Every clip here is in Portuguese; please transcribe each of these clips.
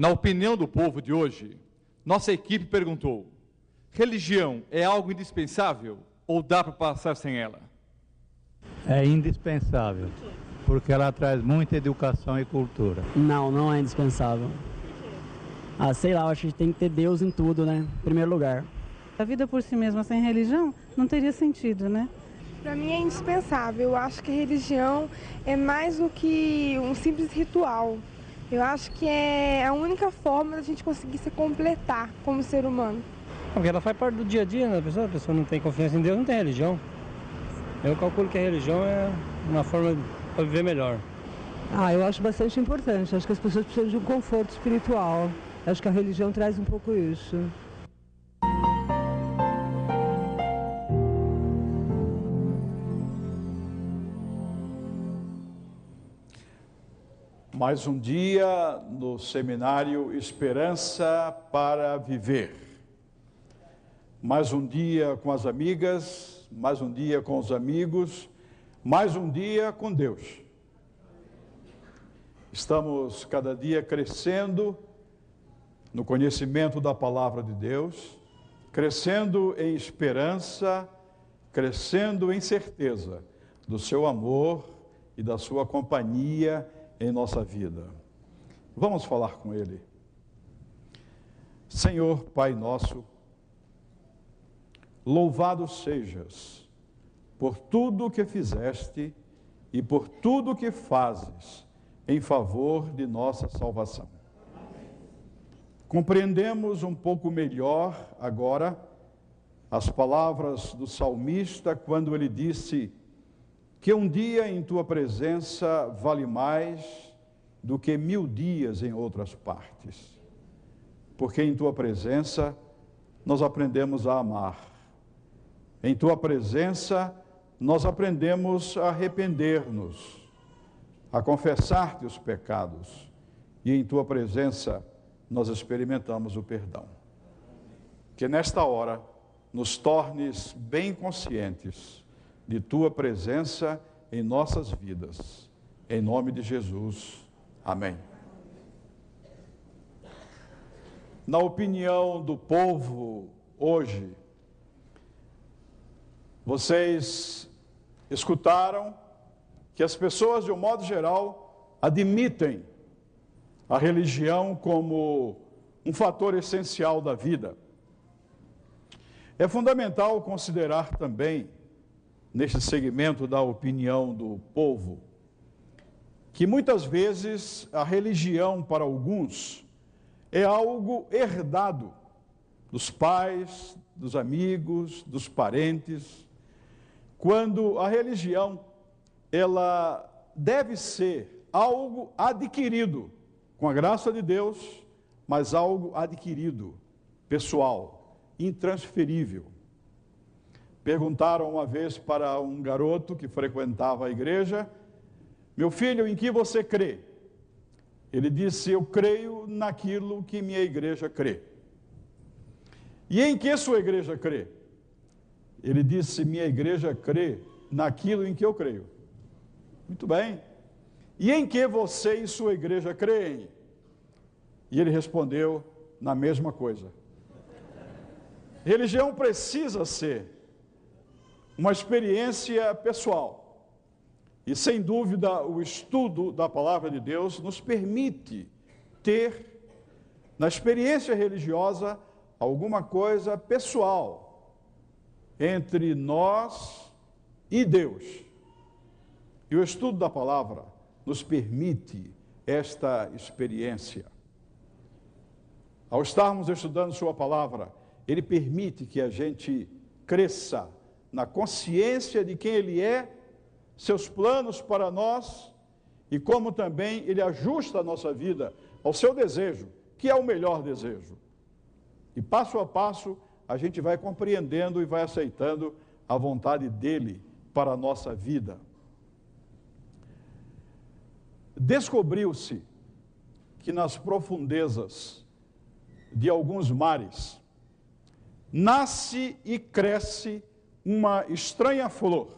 Na opinião do povo de hoje, nossa equipe perguntou: religião é algo indispensável ou dá para passar sem ela? É indispensável, porque ela traz muita educação e cultura. Não, não é indispensável. Ah, sei lá, acho que tem que ter Deus em tudo, né? Em primeiro lugar. A vida por si mesma sem religião não teria sentido, né? Para mim é indispensável. Eu acho que religião é mais do que um simples ritual. Eu acho que é a única forma da gente conseguir se completar como ser humano. Porque ela faz parte do dia a dia né, da pessoa, a pessoa não tem confiança em Deus, não tem religião. Eu calculo que a religião é uma forma para viver melhor. Ah, eu acho bastante importante. Acho que as pessoas precisam de um conforto espiritual. Acho que a religião traz um pouco isso. Mais um dia no seminário Esperança para Viver. Mais um dia com as amigas, mais um dia com os amigos, mais um dia com Deus. Estamos cada dia crescendo no conhecimento da palavra de Deus, crescendo em esperança, crescendo em certeza do seu amor e da sua companhia em nossa vida. Vamos falar com Ele. Senhor, Pai nosso, louvado sejas por tudo o que fizeste e por tudo o que fazes em favor de nossa salvação. Compreendemos um pouco melhor agora as palavras do salmista quando ele disse: que um dia em tua presença vale mais do que mil dias em outras partes, porque em tua presença nós aprendemos a amar, em tua presença nós aprendemos a arrepender-nos, a confessar-te os pecados, e em tua presença nós experimentamos o perdão. Que nesta hora nos tornes bem conscientes de tua presença em nossas vidas. Em nome de Jesus. Amém. Na opinião do povo hoje, vocês escutaram que as pessoas, de um modo geral, admitem a religião como um fator essencial da vida. É fundamental considerar também neste segmento da opinião do povo, que muitas vezes a religião para alguns é algo herdado dos pais, dos amigos, dos parentes, quando a religião ela deve ser algo adquirido com a graça de Deus, mas algo adquirido, pessoal, intransferível. Perguntaram uma vez para um garoto que frequentava a igreja: Meu filho, em que você crê? Ele disse: Eu creio naquilo que minha igreja crê. E em que sua igreja crê? Ele disse: Minha igreja crê naquilo em que eu creio. Muito bem. E em que você e sua igreja creem? E ele respondeu: Na mesma coisa. Religião precisa ser uma experiência pessoal. E sem dúvida, o estudo da palavra de Deus nos permite ter, na experiência religiosa, alguma coisa pessoal entre nós e Deus. E o estudo da palavra nos permite esta experiência. Ao estarmos estudando Sua palavra, Ele permite que a gente cresça na consciência de quem Ele é, seus planos para nós e como também Ele ajusta a nossa vida ao seu desejo, que é o melhor desejo. E passo a passo a gente vai compreendendo e vai aceitando a vontade dele para a nossa vida. Descobriu-se que nas profundezas de alguns mares nasce e cresce uma estranha flor.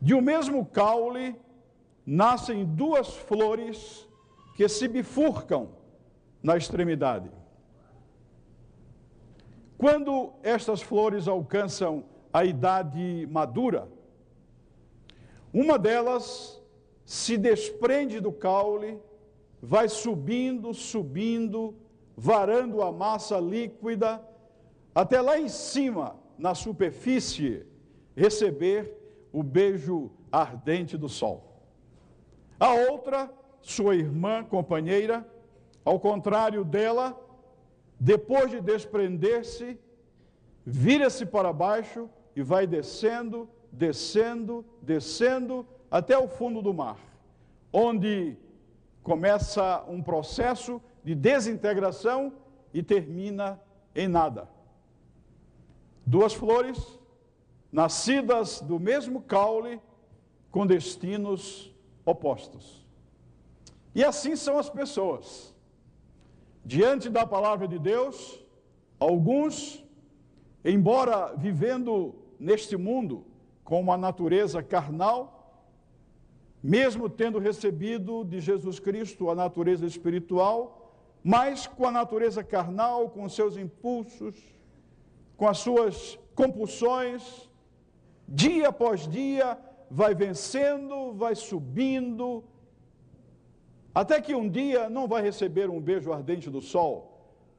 De um mesmo caule nascem duas flores que se bifurcam na extremidade. Quando estas flores alcançam a idade madura, uma delas se desprende do caule, vai subindo, subindo, varando a massa líquida, até lá em cima, na superfície, receber o beijo ardente do sol. A outra, sua irmã, companheira, ao contrário dela, depois de desprender-se, vira-se para baixo e vai descendo, descendo, descendo até o fundo do mar, onde começa um processo de desintegração e termina em nada. Duas flores, nascidas do mesmo caule, com destinos opostos. E assim são as pessoas. Diante da palavra de Deus, alguns, embora vivendo neste mundo com uma natureza carnal, mesmo tendo recebido de Jesus Cristo a natureza espiritual, mas com a natureza carnal, com seus impulsos, com as suas compulsões, dia após dia, vai vencendo, vai subindo, até que um dia não vai receber um beijo ardente do sol,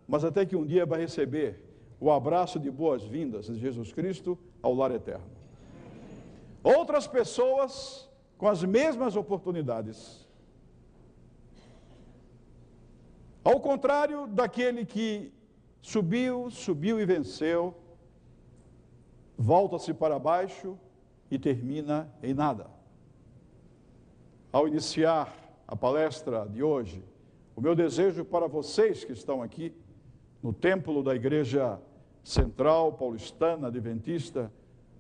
mas até que um dia vai receber o abraço de boas-vindas de Jesus Cristo ao lar eterno. Outras pessoas com as mesmas oportunidades. Ao contrário daquele que subiu, subiu e venceu, volta-se para baixo e termina em nada. Ao iniciar a palestra de hoje, o meu desejo para vocês que estão aqui no templo da Igreja Central Paulistana Adventista,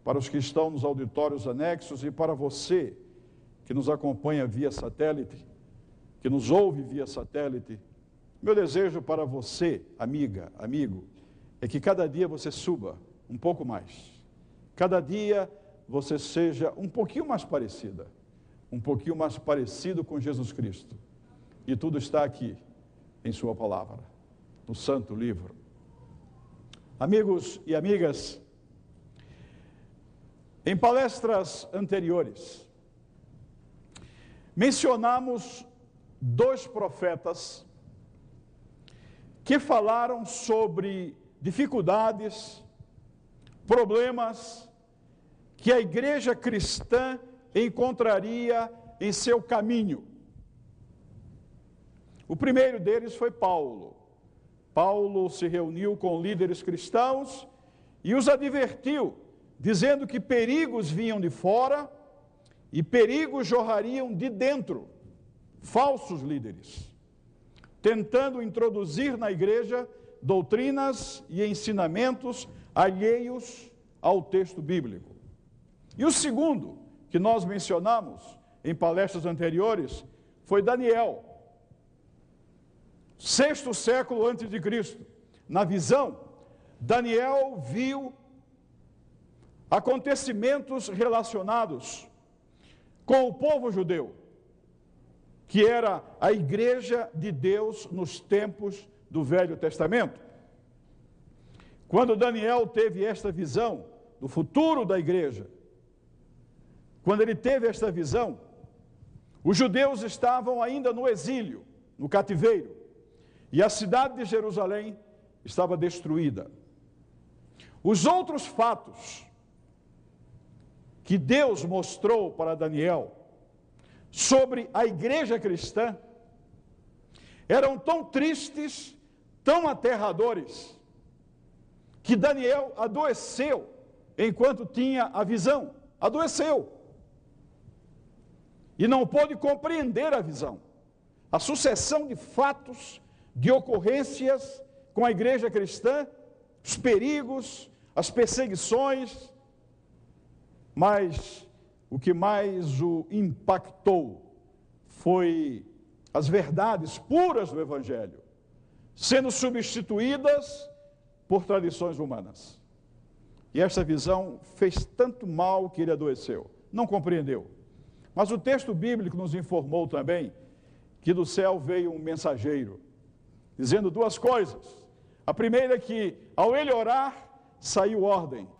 para os que estão nos auditórios anexos e para você que nos acompanha via satélite, que nos ouve via satélite, meu desejo para você, amiga, amigo, é que cada dia você suba um pouco mais. Cada dia você seja um pouquinho mais parecida um pouquinho mais parecido com Jesus Cristo. E tudo está aqui em Sua palavra, no Santo Livro. Amigos e amigas, em palestras anteriores, mencionamos dois profetas que falaram sobre dificuldades, problemas que a igreja cristã encontraria em seu caminho. O primeiro deles foi Paulo. Paulo se reuniu com líderes cristãos e os advertiu, dizendo que perigos vinham de fora e perigos jorrariam de dentro, falsos líderes, tentando introduzir na igreja doutrinas e ensinamentos alheios ao texto bíblico. E o segundo, que nós mencionamos em palestras anteriores foi Daniel, sexto século antes de Cristo. Na visão, Daniel viu acontecimentos relacionados com o povo judeu, que era a igreja de Deus nos tempos do Velho Testamento. Quando Daniel teve esta visão do futuro da igreja, quando ele teve esta visão, os judeus estavam ainda no exílio, no cativeiro, e a cidade de Jerusalém estava destruída. Os outros fatos que Deus mostrou para Daniel sobre a igreja cristã eram tão tristes, tão aterradores, que Daniel adoeceu enquanto tinha a visão. Adoeceu e não pôde compreender a visão. A sucessão de fatos, de ocorrências com a igreja cristã, os perigos, as perseguições, mas o que mais o impactou foi as verdades puras do Evangelho, sendo substituídas por tradições humanas. E esta visão fez tanto mal que ele adoeceu, não compreendeu. Mas o texto bíblico nos informou também que do céu veio um mensageiro, dizendo duas coisas. A primeira é que, ao ele orar, saiu ordem.